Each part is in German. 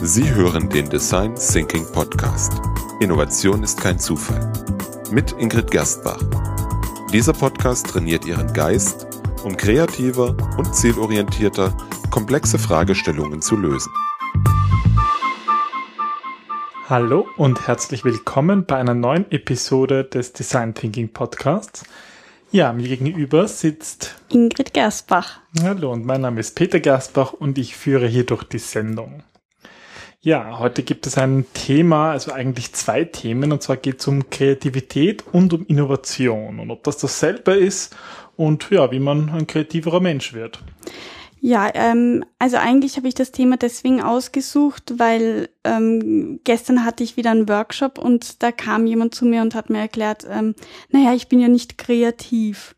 Sie hören den Design Thinking Podcast. Innovation ist kein Zufall. Mit Ingrid Gerstbach. Dieser Podcast trainiert Ihren Geist, um kreativer und zielorientierter komplexe Fragestellungen zu lösen. Hallo und herzlich willkommen bei einer neuen Episode des Design Thinking Podcasts. Ja, mir gegenüber sitzt Ingrid Gersbach. Hallo und mein Name ist Peter Gersbach und ich führe hier durch die Sendung. Ja, heute gibt es ein Thema, also eigentlich zwei Themen, und zwar geht es um Kreativität und um Innovation und ob das dasselbe ist und ja, wie man ein kreativerer Mensch wird. Ja, ähm, also eigentlich habe ich das Thema deswegen ausgesucht, weil ähm, gestern hatte ich wieder einen Workshop und da kam jemand zu mir und hat mir erklärt, ähm, naja, ich bin ja nicht kreativ.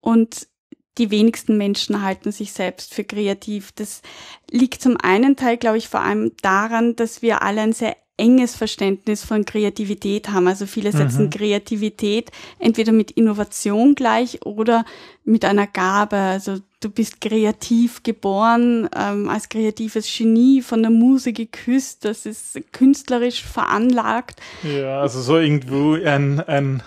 Und die wenigsten Menschen halten sich selbst für kreativ. Das liegt zum einen Teil, glaube ich, vor allem daran, dass wir alle ein sehr enges Verständnis von Kreativität haben. Also viele setzen mhm. Kreativität entweder mit Innovation gleich oder mit einer Gabe. Also du bist kreativ geboren, ähm, als kreatives Genie von der Muse geküsst, das ist künstlerisch veranlagt. Ja, also so irgendwo ein, ein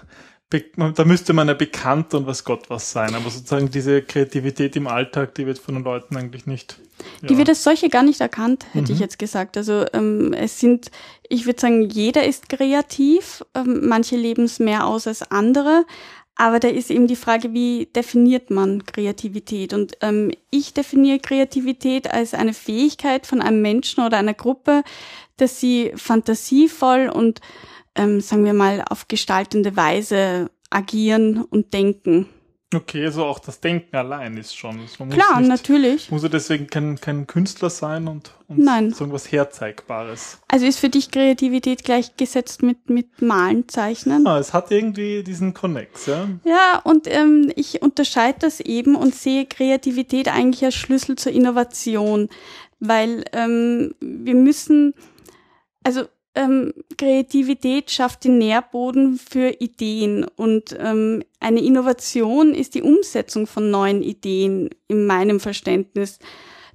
da müsste man ja bekannt und was Gott was sein, aber sozusagen diese Kreativität im Alltag, die wird von den Leuten eigentlich nicht. Ja. Die wird als solche gar nicht erkannt, hätte mhm. ich jetzt gesagt. Also ähm, es sind, ich würde sagen, jeder ist kreativ, ähm, manche leben es mehr aus als andere, aber da ist eben die Frage, wie definiert man Kreativität? Und ähm, ich definiere Kreativität als eine Fähigkeit von einem Menschen oder einer Gruppe, dass sie fantasievoll und ähm, sagen wir mal, auf gestaltende Weise agieren und denken. Okay, also auch das Denken allein ist schon. Also Klar, nicht, natürlich. Muss er deswegen kein, kein Künstler sein und, und Nein. so irgendwas Herzeigbares. Also ist für dich Kreativität gleichgesetzt mit, mit Malen, Zeichnen? Ah, es hat irgendwie diesen Connex, ja? Ja, und ähm, ich unterscheide das eben und sehe Kreativität eigentlich als Schlüssel zur Innovation, weil ähm, wir müssen, also ähm, Kreativität schafft den Nährboden für Ideen und ähm, eine Innovation ist die Umsetzung von neuen Ideen in meinem Verständnis.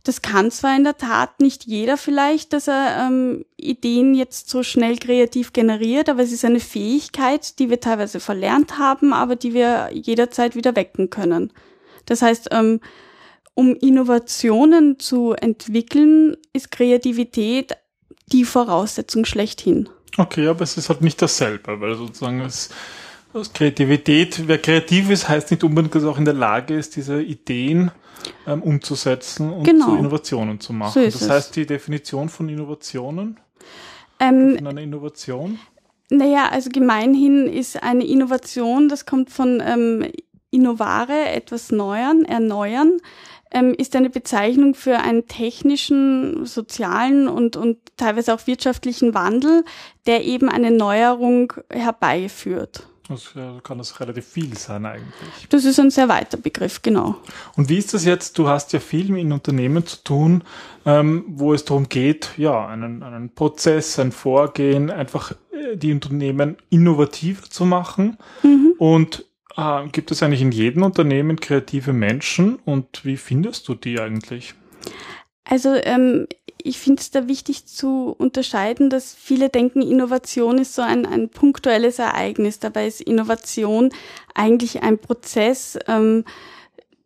Das kann zwar in der Tat nicht jeder vielleicht, dass er ähm, Ideen jetzt so schnell kreativ generiert, aber es ist eine Fähigkeit, die wir teilweise verlernt haben, aber die wir jederzeit wieder wecken können. Das heißt, ähm, um Innovationen zu entwickeln, ist Kreativität die Voraussetzung schlechthin. Okay, aber es ist halt nicht dasselbe, weil sozusagen es, es Kreativität, wer kreativ ist, heißt nicht unbedingt, dass er auch in der Lage ist, diese Ideen ähm, umzusetzen und genau. zu Innovationen zu machen. So das es. heißt, die Definition von Innovationen, ähm, von einer Innovation? Naja, also gemeinhin ist eine Innovation, das kommt von ähm, innovare, etwas neuern, erneuern ähm, ist eine Bezeichnung für einen technischen, sozialen und, und teilweise auch wirtschaftlichen Wandel, der eben eine Neuerung herbeiführt. Das kann das relativ viel sein eigentlich. Das ist ein sehr weiter Begriff, genau. Und wie ist das jetzt? Du hast ja viel in Unternehmen zu tun, ähm, wo es darum geht, ja, einen, einen Prozess, ein Vorgehen, einfach äh, die Unternehmen innovativer zu machen. Mhm. Und äh, gibt es eigentlich in jedem Unternehmen kreative Menschen und wie findest du die eigentlich? Also ähm, ich finde es da wichtig zu unterscheiden, dass viele denken, Innovation ist so ein, ein punktuelles Ereignis. Dabei ist Innovation eigentlich ein Prozess, ähm,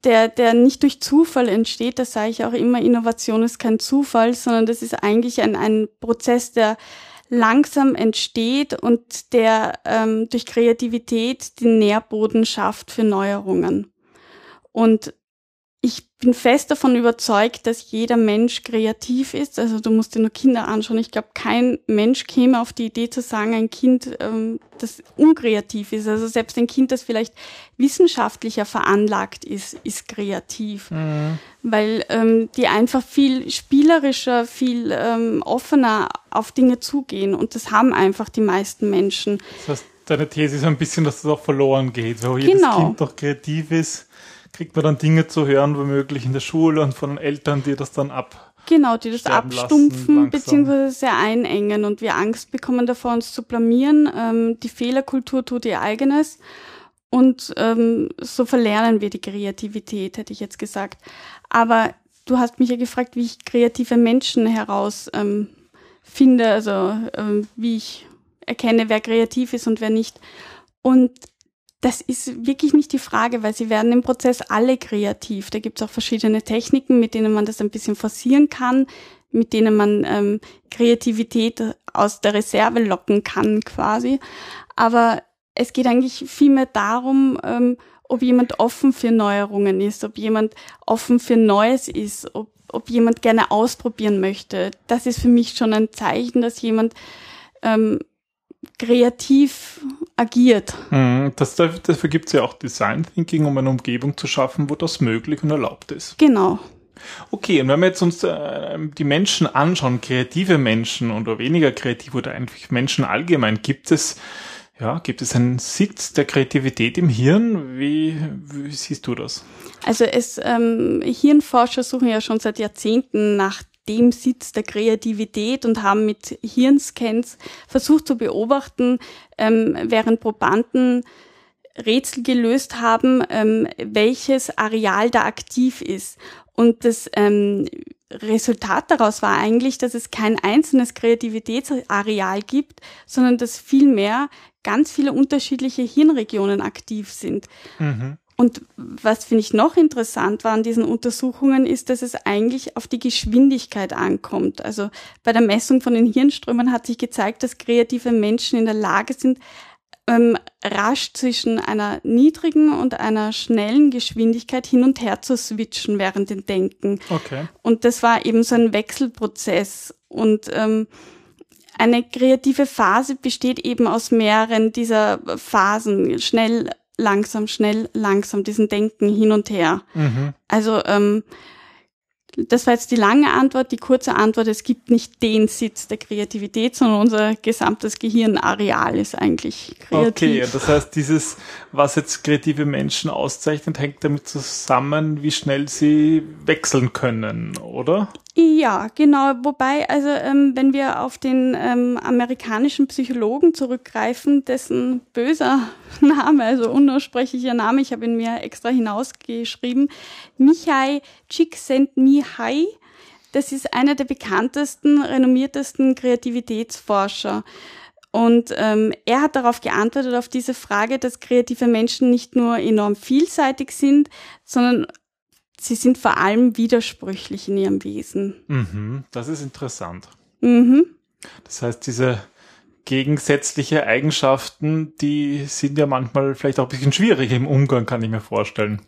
der, der nicht durch Zufall entsteht. Das sage ich auch immer, Innovation ist kein Zufall, sondern das ist eigentlich ein, ein Prozess, der langsam entsteht und der ähm, durch Kreativität den Nährboden schafft für Neuerungen. Und bin fest davon überzeugt, dass jeder Mensch kreativ ist. Also du musst dir nur Kinder anschauen. Ich glaube, kein Mensch käme auf die Idee zu sagen, ein Kind, ähm, das unkreativ ist. Also selbst ein Kind, das vielleicht wissenschaftlicher veranlagt ist, ist kreativ. Mhm. Weil ähm, die einfach viel spielerischer, viel ähm, offener auf Dinge zugehen. Und das haben einfach die meisten Menschen. Das heißt, deine These ist ein bisschen, dass das auch verloren geht. Jedes genau. Kind doch kreativ ist kriegt man dann Dinge zu hören, womöglich in der Schule und von den Eltern, die das dann ab. Genau, die das abstumpfen bzw. sehr einengen und wir Angst bekommen davor, uns zu blamieren. Ähm, die Fehlerkultur tut ihr eigenes und ähm, so verlernen wir die Kreativität, hätte ich jetzt gesagt. Aber du hast mich ja gefragt, wie ich kreative Menschen heraus ähm, finde, also ähm, wie ich erkenne, wer kreativ ist und wer nicht. Und das ist wirklich nicht die Frage, weil sie werden im Prozess alle kreativ. Da gibt es auch verschiedene Techniken, mit denen man das ein bisschen forcieren kann, mit denen man ähm, Kreativität aus der Reserve locken kann quasi. Aber es geht eigentlich vielmehr darum, ähm, ob jemand offen für Neuerungen ist, ob jemand offen für Neues ist, ob, ob jemand gerne ausprobieren möchte. Das ist für mich schon ein Zeichen, dass jemand ähm, kreativ agiert. Mhm, das, dafür gibt es ja auch Design Thinking, um eine Umgebung zu schaffen, wo das möglich und erlaubt ist. Genau. Okay, und wenn wir jetzt uns äh, die Menschen anschauen, kreative Menschen oder weniger kreativ oder eigentlich Menschen allgemein, gibt es ja, gibt es einen Sitz der Kreativität im Hirn? Wie, wie siehst du das? Also es ähm, Hirnforscher suchen ja schon seit Jahrzehnten nach dem Sitz der Kreativität und haben mit Hirnscans versucht zu beobachten, ähm, während Probanden Rätsel gelöst haben, ähm, welches Areal da aktiv ist. Und das ähm, Resultat daraus war eigentlich, dass es kein einzelnes Kreativitätsareal gibt, sondern dass vielmehr ganz viele unterschiedliche Hirnregionen aktiv sind. Mhm. Und was finde ich noch interessant war an diesen Untersuchungen, ist, dass es eigentlich auf die Geschwindigkeit ankommt. Also bei der Messung von den Hirnströmen hat sich gezeigt, dass kreative Menschen in der Lage sind, ähm, rasch zwischen einer niedrigen und einer schnellen Geschwindigkeit hin und her zu switchen während dem Denken. Okay. Und das war eben so ein Wechselprozess. Und ähm, eine kreative Phase besteht eben aus mehreren dieser Phasen. Schnell, langsam, schnell, langsam, diesen Denken hin und her. Mhm. Also ähm, das war jetzt die lange Antwort. Die kurze Antwort, es gibt nicht den Sitz der Kreativität, sondern unser gesamtes Gehirnareal ist eigentlich kreativ. Okay, das heißt, dieses, was jetzt kreative Menschen auszeichnet, hängt damit zusammen, wie schnell sie wechseln können, oder? Ja, genau. Wobei, also ähm, wenn wir auf den ähm, amerikanischen Psychologen zurückgreifen, dessen böser Name, also unaussprechlicher Name, ich habe ihn mir extra hinausgeschrieben, Mihai Csikszentmihalyi, das ist einer der bekanntesten, renommiertesten Kreativitätsforscher. Und ähm, er hat darauf geantwortet, auf diese Frage, dass kreative Menschen nicht nur enorm vielseitig sind, sondern sie sind vor allem widersprüchlich in ihrem Wesen. Mhm, das ist interessant. Mhm. Das heißt, diese gegensätzliche Eigenschaften, die sind ja manchmal vielleicht auch ein bisschen schwierig im Umgang, kann ich mir vorstellen.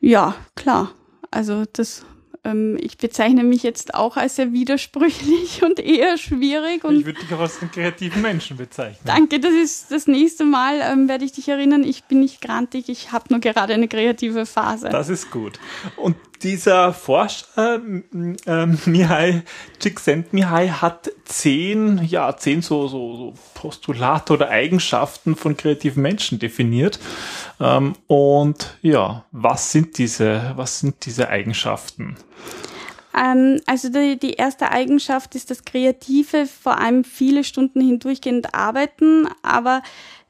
Ja, klar. Also das ähm, ich bezeichne mich jetzt auch als sehr widersprüchlich und eher schwierig. Und ich würde dich auch als einen kreativen Menschen bezeichnen. Danke, das ist das nächste Mal, ähm, werde ich dich erinnern, ich bin nicht grantig, ich habe nur gerade eine kreative Phase. Das ist gut. Und dieser Forscher, äh, Mihai Csikszentmihalyi, hat zehn, ja, zehn so, so, so Postulate oder Eigenschaften von kreativen Menschen definiert. Ähm, und ja, was sind diese, was sind diese Eigenschaften? Ähm, also die, die erste Eigenschaft ist das Kreative, vor allem viele Stunden hindurchgehend arbeiten, aber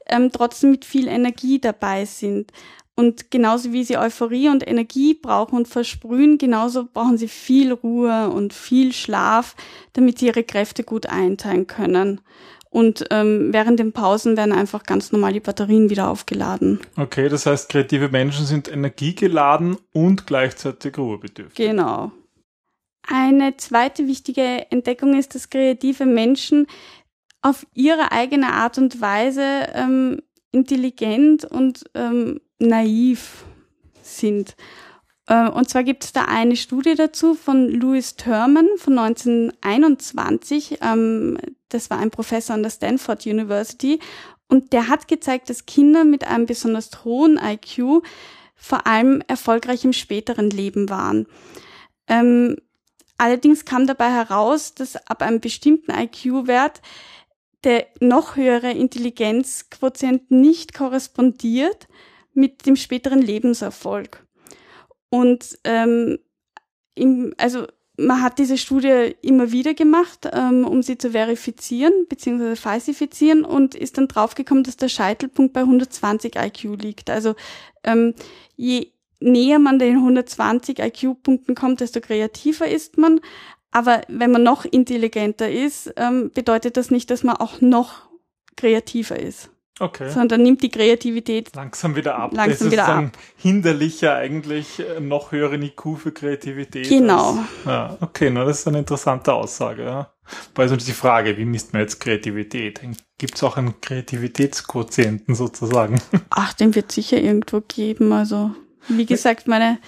ähm, trotzdem mit viel Energie dabei sind. Und genauso wie sie Euphorie und Energie brauchen und versprühen, genauso brauchen sie viel Ruhe und viel Schlaf, damit sie ihre Kräfte gut einteilen können. Und ähm, während den Pausen werden einfach ganz normal die Batterien wieder aufgeladen. Okay, das heißt, kreative Menschen sind energiegeladen und gleichzeitig ruhebedürftig. Genau. Eine zweite wichtige Entdeckung ist, dass kreative Menschen auf ihre eigene Art und Weise ähm, intelligent und ähm, naiv sind. Äh, und zwar gibt es da eine Studie dazu von Louis Thurman von 1921. Ähm, das war ein Professor an der Stanford University. Und der hat gezeigt, dass Kinder mit einem besonders hohen IQ vor allem erfolgreich im späteren Leben waren. Ähm, allerdings kam dabei heraus, dass ab einem bestimmten IQ-Wert der noch höhere Intelligenzquotient nicht korrespondiert mit dem späteren Lebenserfolg. Und ähm, im, also man hat diese Studie immer wieder gemacht, ähm, um sie zu verifizieren bzw. falsifizieren und ist dann draufgekommen, dass der Scheitelpunkt bei 120 IQ liegt. Also ähm, je näher man den 120 IQ-Punkten kommt, desto kreativer ist man. Aber wenn man noch intelligenter ist, ähm, bedeutet das nicht, dass man auch noch kreativer ist. Okay. Sondern nimmt die Kreativität langsam wieder ab. Langsam das ist wieder dann ab. hinderlicher eigentlich äh, noch höheren IQ für Kreativität. Genau. Als, ja, okay, na, das ist eine interessante Aussage. Ja. Weil so die Frage, wie misst man jetzt Kreativität? Gibt es auch einen Kreativitätsquotienten sozusagen? Ach, den wird sicher irgendwo geben. Also, wie gesagt, meine,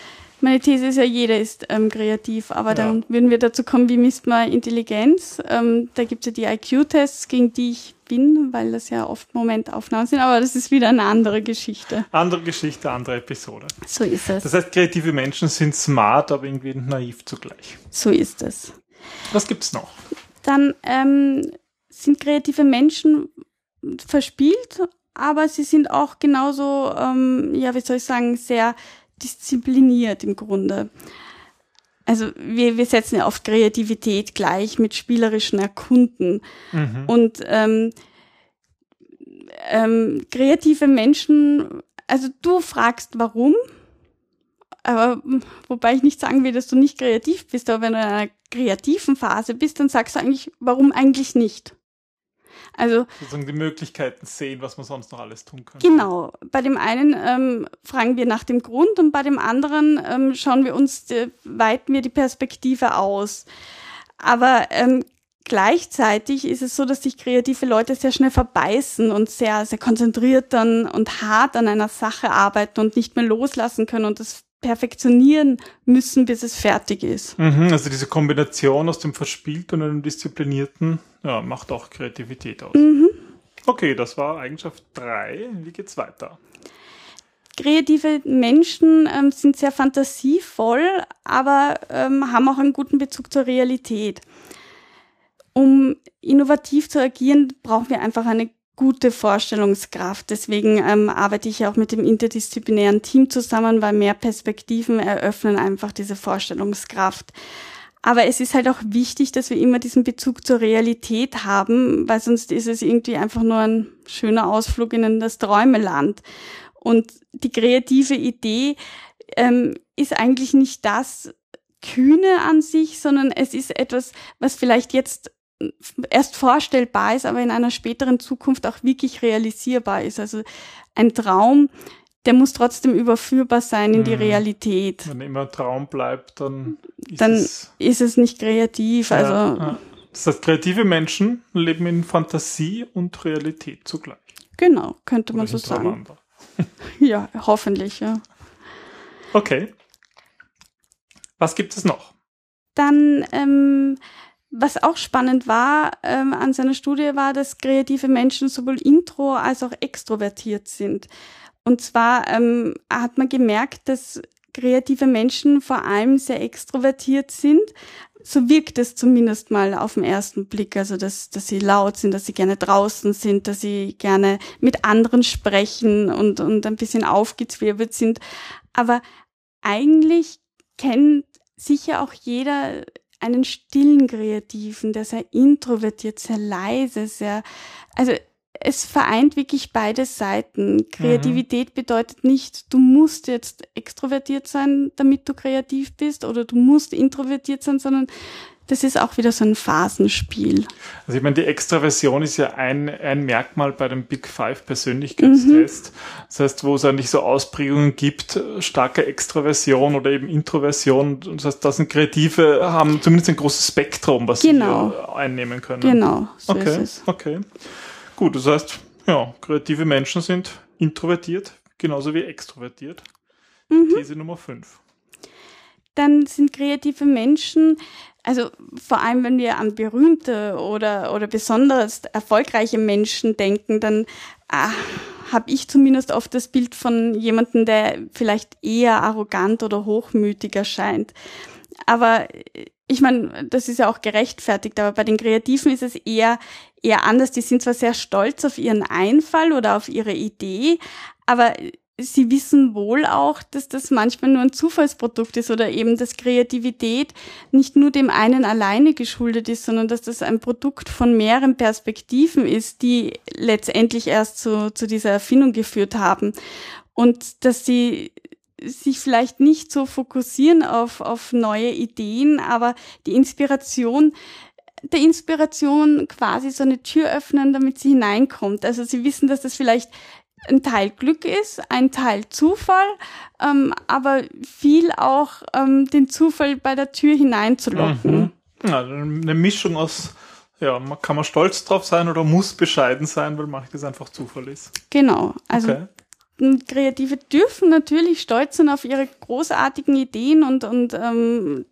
meine These ist ja, jeder ist ähm, kreativ, aber Ja. dann würden wir dazu kommen, wie misst man Intelligenz? Ähm, da gibt es ja die IQ-Tests, gegen die ich bin, weil das ja oft Momentaufnahmen sind, aber das ist wieder eine andere Geschichte. Andere Geschichte, andere Episode. So ist es. Das heißt, kreative Menschen sind smart, aber irgendwie naiv zugleich. So ist es. Was gibt's noch? Dann ähm, sind kreative Menschen verspielt, aber sie sind auch genauso, ähm, ja, wie soll ich sagen, sehr diszipliniert im Grunde. Also wir, wir setzen ja auf Kreativität gleich mit spielerischen Erkunden. Mhm. Und ähm, ähm, kreative Menschen, also du fragst warum, aber mm, wobei ich nicht sagen will, dass du nicht kreativ bist, aber wenn du in einer kreativen Phase bist, dann sagst du eigentlich, warum eigentlich nicht? Also Sozusagen die Möglichkeiten sehen, was man sonst noch alles tun könnte. Genau. Bei dem einen ähm, fragen wir nach dem Grund und bei dem anderen ähm, schauen wir uns, äh, weiten wir die Perspektive aus. Aber ähm, gleichzeitig ist es so, dass sich kreative Leute sehr schnell verbeißen und sehr, sehr konzentriert dann und hart an einer Sache arbeiten und nicht mehr loslassen können und das perfektionieren müssen, bis es fertig ist. Mhm, also diese Kombination aus dem Verspielten und dem Disziplinierten ja, macht auch Kreativität aus. Mhm. Okay, das war Eigenschaft 3. Wie geht's weiter? kreative Menschen ähm, sind sehr fantasievoll, aber ähm, haben auch einen guten Bezug zur Realität. Um innovativ zu agieren, brauchen wir einfach eine gute Vorstellungskraft. Deswegen ähm, arbeite ich auch mit dem interdisziplinären Team zusammen, weil mehr Perspektiven eröffnen einfach diese Vorstellungskraft. Aber es ist halt auch wichtig, dass wir immer diesen Bezug zur Realität haben, weil sonst ist es irgendwie einfach nur ein schöner Ausflug in das Träumeland. Und die kreative Idee ähm, ist eigentlich nicht das Kühne an sich, sondern es ist etwas, was vielleicht jetzt erst vorstellbar ist, aber in einer späteren Zukunft auch wirklich realisierbar ist. Also ein Traum, der muss trotzdem überführbar sein in die Mhm. Realität. Wenn immer Traum bleibt, dann ist Dann es. ist es nicht kreativ. Also ja, ja. Das heißt, kreative Menschen leben in Fantasie und Realität zugleich. genau, könnte man Oder so sagen. Ja, hoffentlich, ja. Okay. Was gibt es noch? Dann, ähm, was auch spannend war ähm, an seiner Studie, war, dass kreative Menschen sowohl intro als auch extrovertiert sind. Und zwar ähm, hat man gemerkt, dass kreative Menschen vor allem sehr extrovertiert sind. So wirkt es zumindest mal auf den ersten Blick. Also, dass, dass sie laut sind, dass sie gerne draußen sind, dass sie gerne mit anderen sprechen und, und ein bisschen aufgezwirbelt sind. Aber eigentlich kennt sicher auch jeder einen stillen Kreativen, der sehr introvertiert, sehr leise, sehr, also es vereint wirklich beide Seiten. Kreativität bedeutet nicht, du musst jetzt extrovertiert sein, damit du kreativ bist, oder du musst introvertiert sein, sondern das ist auch wieder so ein Phasenspiel. Also ich meine, die Extraversion ist ja ein, ein Merkmal bei dem Big Five Persönlichkeitstest. Das heißt, wo es eigentlich so Ausprägungen gibt, starke Extraversion oder eben Introversion. Das heißt, das sind Kreative, haben zumindest ein großes Spektrum, was Genau. sie einnehmen können. Genau, so okay, ist es. okay. Gut, das heißt, ja, kreative Menschen sind introvertiert, genauso wie extrovertiert. Mhm. These Nummer 5. dann sind kreative Menschen, also vor allem wenn wir an berühmte oder, oder besonders erfolgreiche Menschen denken, dann ah, habe ich zumindest oft das Bild von jemandem, der vielleicht eher arrogant oder hochmütig erscheint. Aber äh, ich meine, das ist ja auch gerechtfertigt, aber bei den Kreativen ist es eher, eher anders. Die sind zwar sehr stolz auf ihren Einfall oder auf ihre Idee, aber sie wissen wohl auch, dass das manchmal nur ein Zufallsprodukt ist oder eben, dass Kreativität nicht nur dem einen alleine geschuldet ist, sondern dass das ein Produkt von mehreren Perspektiven ist, die letztendlich erst zu, zu dieser Erfindung geführt haben. Und dass sie sich vielleicht nicht so fokussieren auf, auf neue Ideen, aber die Inspiration, der Inspiration quasi so eine Tür öffnen, damit sie hineinkommt. Also sie wissen, dass das vielleicht ein Teil Glück ist, ein Teil Zufall, ähm, aber viel auch ähm, den Zufall bei der Tür hineinzulocken. Mhm. Ja, eine Mischung aus, ja, kann man stolz drauf sein oder muss bescheiden sein, weil manches einfach Zufall ist. Genau, also okay. Kreative dürfen natürlich stolz sein auf ihre großartigen Ideen und, und ähm,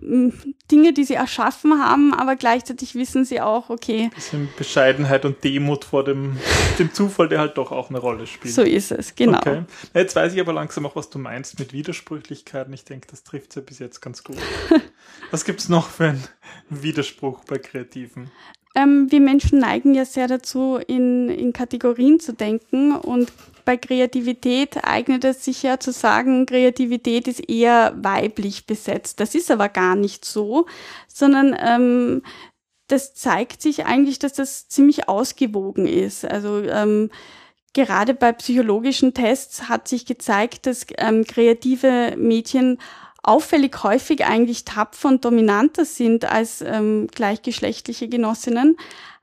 Dinge, die sie erschaffen haben, aber gleichzeitig wissen sie auch, okay. Bisschen Bescheidenheit und Demut vor dem, dem Zufall, der halt doch auch eine Rolle spielt. So ist es, genau. Okay. Jetzt weiß ich aber langsam auch, was du meinst mit Widersprüchlichkeiten. Ich denke, das trifft ja bis jetzt ganz gut. was gibt's noch für einen Widerspruch bei Kreativen? Ähm, wir Menschen neigen ja sehr dazu, in, in Kategorien zu denken und bei Kreativität eignet es sich ja zu sagen, Kreativität ist eher weiblich besetzt. Das ist aber gar nicht so, sondern ähm, das zeigt sich eigentlich, dass das ziemlich ausgewogen ist. Also ähm, gerade bei psychologischen Tests hat sich gezeigt, dass ähm, kreative Mädchen auffällig häufig eigentlich tapfer und dominanter sind als ähm, gleichgeschlechtliche Genossinnen.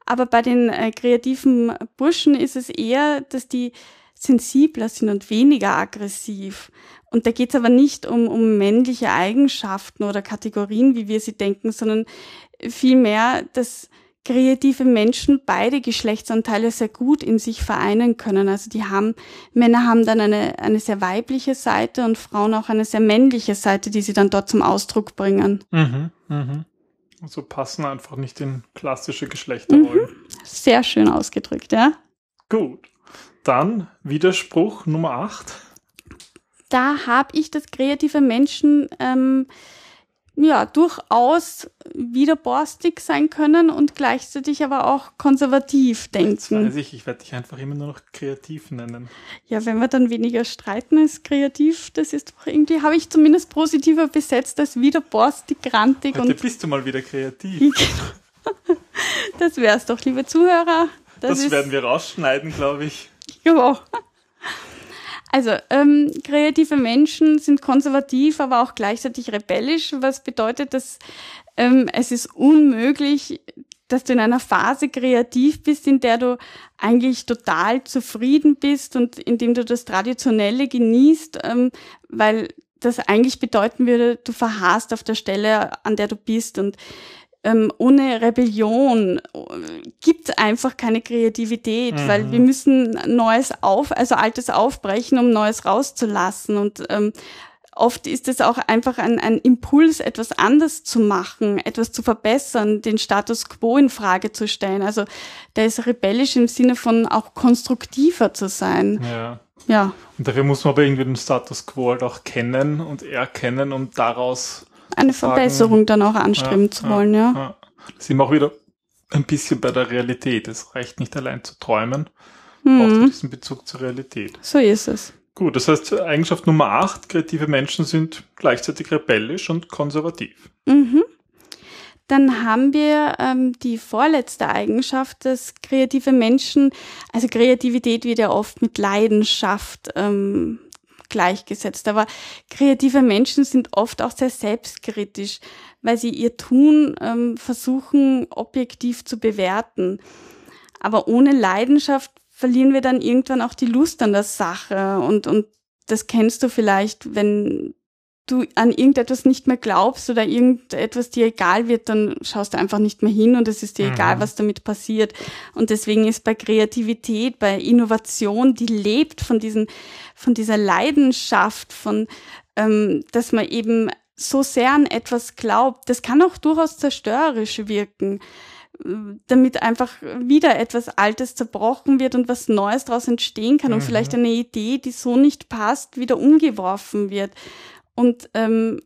Aber bei den äh, kreativen Burschen ist es eher, dass die sensibler sind und weniger aggressiv. Und da geht es aber nicht um, um männliche Eigenschaften oder Kategorien, wie wir sie denken, sondern vielmehr, dass kreative Menschen beide Geschlechtsanteile sehr gut in sich vereinen können. Also die haben, Männer haben dann eine, eine sehr weibliche Seite und Frauen auch eine sehr männliche Seite, die sie dann dort zum Ausdruck bringen. Mhm, mhm. Also passen einfach nicht in klassische Geschlechterrollen. Mhm. Sehr schön ausgedrückt, ja. Gut. Dann Widerspruch Nummer 8. Da habe ich das kreative Menschen ähm, ja durchaus widerborstig sein können und gleichzeitig aber auch konservativ denken. Jetzt weiß ich, ich werde dich einfach immer nur noch kreativ nennen. Ja, wenn wir dann weniger streiten als kreativ, das ist doch irgendwie, habe ich zumindest positiver besetzt als widerborstig, grantig. Heute und bist du mal wieder kreativ. das wär's doch, liebe Zuhörer. Das, das werden wir rausschneiden, glaube ich. Ja. Also, ähm, kreative Menschen sind konservativ, aber auch gleichzeitig rebellisch, was bedeutet, dass ähm, es ist unmöglich, dass du in einer Phase kreativ bist, in der du eigentlich total zufrieden bist und in dem du das Traditionelle genießt, ähm, weil das eigentlich bedeuten würde, du verharrst auf der Stelle, an der du bist und ähm, ohne Rebellion äh, gibt einfach keine Kreativität, mhm. weil wir müssen Neues auf, also Altes aufbrechen, um Neues rauszulassen und ähm, Oft ist es auch einfach ein, ein Impuls, etwas anders zu machen, etwas zu verbessern, den Status quo in Frage zu stellen. Also der ist rebellisch im Sinne von auch konstruktiver zu sein. Ja. Ja. Und dafür muss man aber irgendwie den Status quo halt auch kennen und erkennen und daraus eine Verbesserung dann auch anstreben ja, zu wollen, ja. ja. Das sind wir auch wieder ein bisschen bei der Realität. Es reicht nicht allein zu träumen, mhm. braucht diesen Bezug zur Realität. So ist es. Gut, das heißt, Eigenschaft Nummer 8, kreative Menschen sind gleichzeitig rebellisch und konservativ. Mhm. Dann haben wir ähm, die vorletzte Eigenschaft, dass kreative Menschen, also Kreativität wird ja oft mit Leidenschaft ähm, gleichgesetzt. Aber kreative Menschen sind oft auch sehr selbstkritisch, weil sie ihr Tun ähm, versuchen, objektiv zu bewerten. Aber ohne Leidenschaft verlieren wir dann irgendwann auch die Lust an der Sache. Und, und das kennst du vielleicht, wenn du an irgendetwas nicht mehr glaubst oder irgendetwas dir egal wird, dann schaust du einfach nicht mehr hin und es ist dir mhm. egal, was damit passiert. Und deswegen ist bei Kreativität, bei Innovation, die lebt von diesen, von dieser Leidenschaft, von, ähm, dass man eben so sehr an etwas glaubt. Das kann auch durchaus zerstörerisch wirken damit einfach wieder etwas Altes zerbrochen wird und was Neues daraus entstehen kann mhm. und vielleicht eine Idee, die so nicht passt, wieder umgeworfen wird. Und ähm,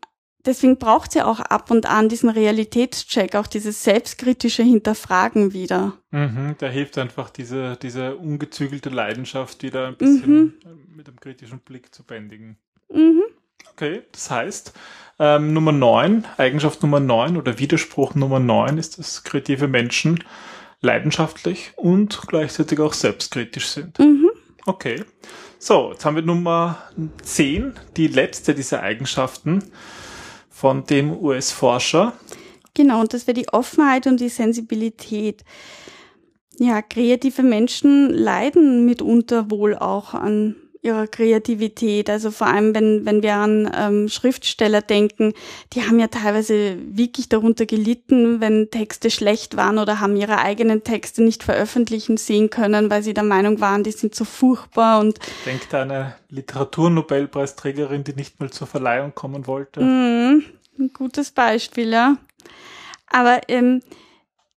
deswegen braucht sie auch ab und an diesen Realitätscheck, auch dieses selbstkritische Hinterfragen wieder. Mhm, der hilft einfach, diese, diese ungezügelte Leidenschaft wieder ein bisschen mhm. mit einem kritischen Blick zu bändigen. Mhm. Okay, das heißt, ähm, Nummer 9, Eigenschaft Nummer 9 oder Widerspruch Nummer 9 ist, dass kreative Menschen leidenschaftlich und gleichzeitig auch selbstkritisch sind. Mhm. Okay. So, jetzt haben wir Nummer 10, die letzte dieser Eigenschaften von dem US-Forscher. Genau, und das wäre die Offenheit und die Sensibilität. Ja, kreative Menschen leiden mitunter wohl auch an ihrer Kreativität. Also vor allem, wenn, wenn wir an ähm, Schriftsteller denken, die haben ja teilweise wirklich darunter gelitten, wenn Texte schlecht waren oder haben ihre eigenen Texte nicht veröffentlichen sehen können, weil sie der Meinung waren, die sind so furchtbar und Denkt an eine Literaturnobelpreisträgerin, die nicht mal zur Verleihung kommen wollte. Mm, ein gutes Beispiel, ja. Aber ähm,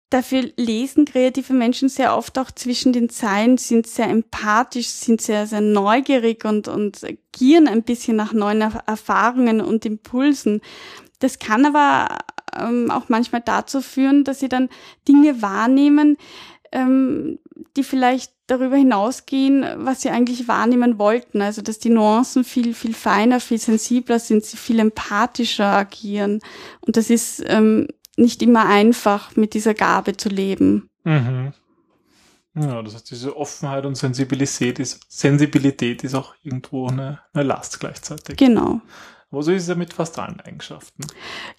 Dafür lesen kreative Menschen sehr oft auch zwischen den Zeilen, sind sehr empathisch, sind sehr, sehr neugierig und, und gieren ein bisschen nach neuen Erfahrungen und Impulsen. Das kann aber ähm, auch manchmal dazu führen, dass sie dann Dinge wahrnehmen, ähm, die vielleicht darüber hinausgehen, was sie eigentlich wahrnehmen wollten. Also dass die Nuancen viel, viel feiner, viel sensibler sind, sie viel empathischer agieren. Und das ist ähm, nicht immer einfach, mit dieser Gabe zu leben. Mhm. Ja, das heißt, diese Offenheit und Sensibilität ist, Sensibilität ist auch irgendwo eine, eine Last gleichzeitig. Genau. Aber so ist es ja mit fast allen Eigenschaften.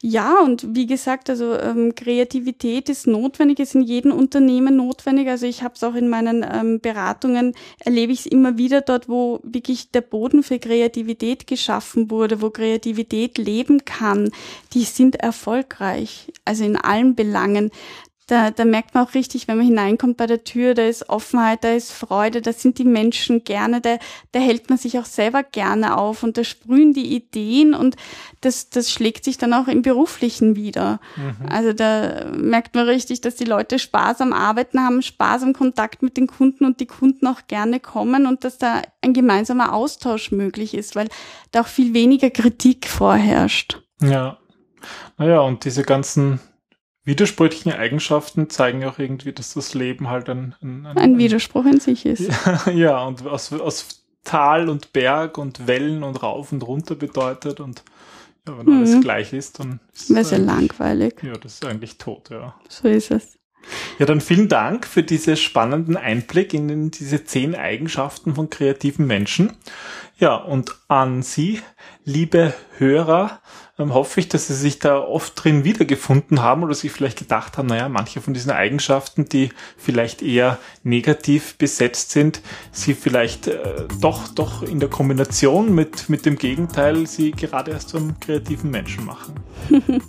Ja, und wie gesagt, also ähm, Kreativität ist notwendig, ist in jedem Unternehmen notwendig. Also ich habe es auch in meinen ähm, Beratungen, erlebe ich es immer wieder dort, wo wirklich der Boden für Kreativität geschaffen wurde, wo Kreativität leben kann. Die sind erfolgreich, also in allen Belangen da, da merkt man auch richtig, wenn man hineinkommt bei der Tür, da ist Offenheit, da ist Freude, da sind die Menschen gerne, da, da hält man sich auch selber gerne auf und da sprühen die Ideen und das, das schlägt sich dann auch im Beruflichen wieder. Mhm. Also da merkt man richtig, dass die Leute Spaß am Arbeiten haben, Spaß am Kontakt mit den Kunden und die Kunden auch gerne kommen und dass da ein gemeinsamer Austausch möglich ist, weil da auch viel weniger Kritik vorherrscht. Ja. Naja, und diese ganzen widersprüchlichen Eigenschaften zeigen auch irgendwie, dass das Leben halt ein, ein, ein, ein Widerspruch in sich ist. Ja, ja und aus, aus Tal und Berg und Wellen und rauf und runter bedeutet und ja, wenn mhm. alles gleich ist, dann ist es ja langweilig. Ja, das ist eigentlich tot, ja. So ist es. Ja, dann vielen Dank für diesen spannenden Einblick in diese zehn Eigenschaften von kreativen Menschen. Ja, und an Sie, liebe Hörer, ähm, hoffe ich, dass Sie sich da oft drin wiedergefunden haben oder sich vielleicht gedacht haben, naja, manche von diesen Eigenschaften, die vielleicht eher negativ besetzt sind, Sie vielleicht äh, doch, doch in der Kombination mit, mit dem Gegenteil Sie gerade erst zum kreativen Menschen machen.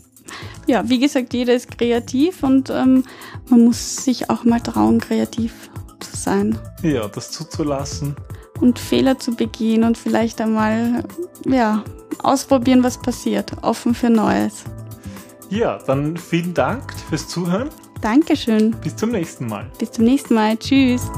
ja, wie gesagt, jeder ist kreativ und ähm, man muss sich auch mal trauen, kreativ zu sein. Ja, das zuzulassen. Und Fehler zu begehen und vielleicht einmal, ja, ausprobieren, was passiert. Offen für Neues. Ja, dann vielen Dank fürs Zuhören. Dankeschön. Bis zum nächsten Mal. Bis zum nächsten Mal. Tschüss.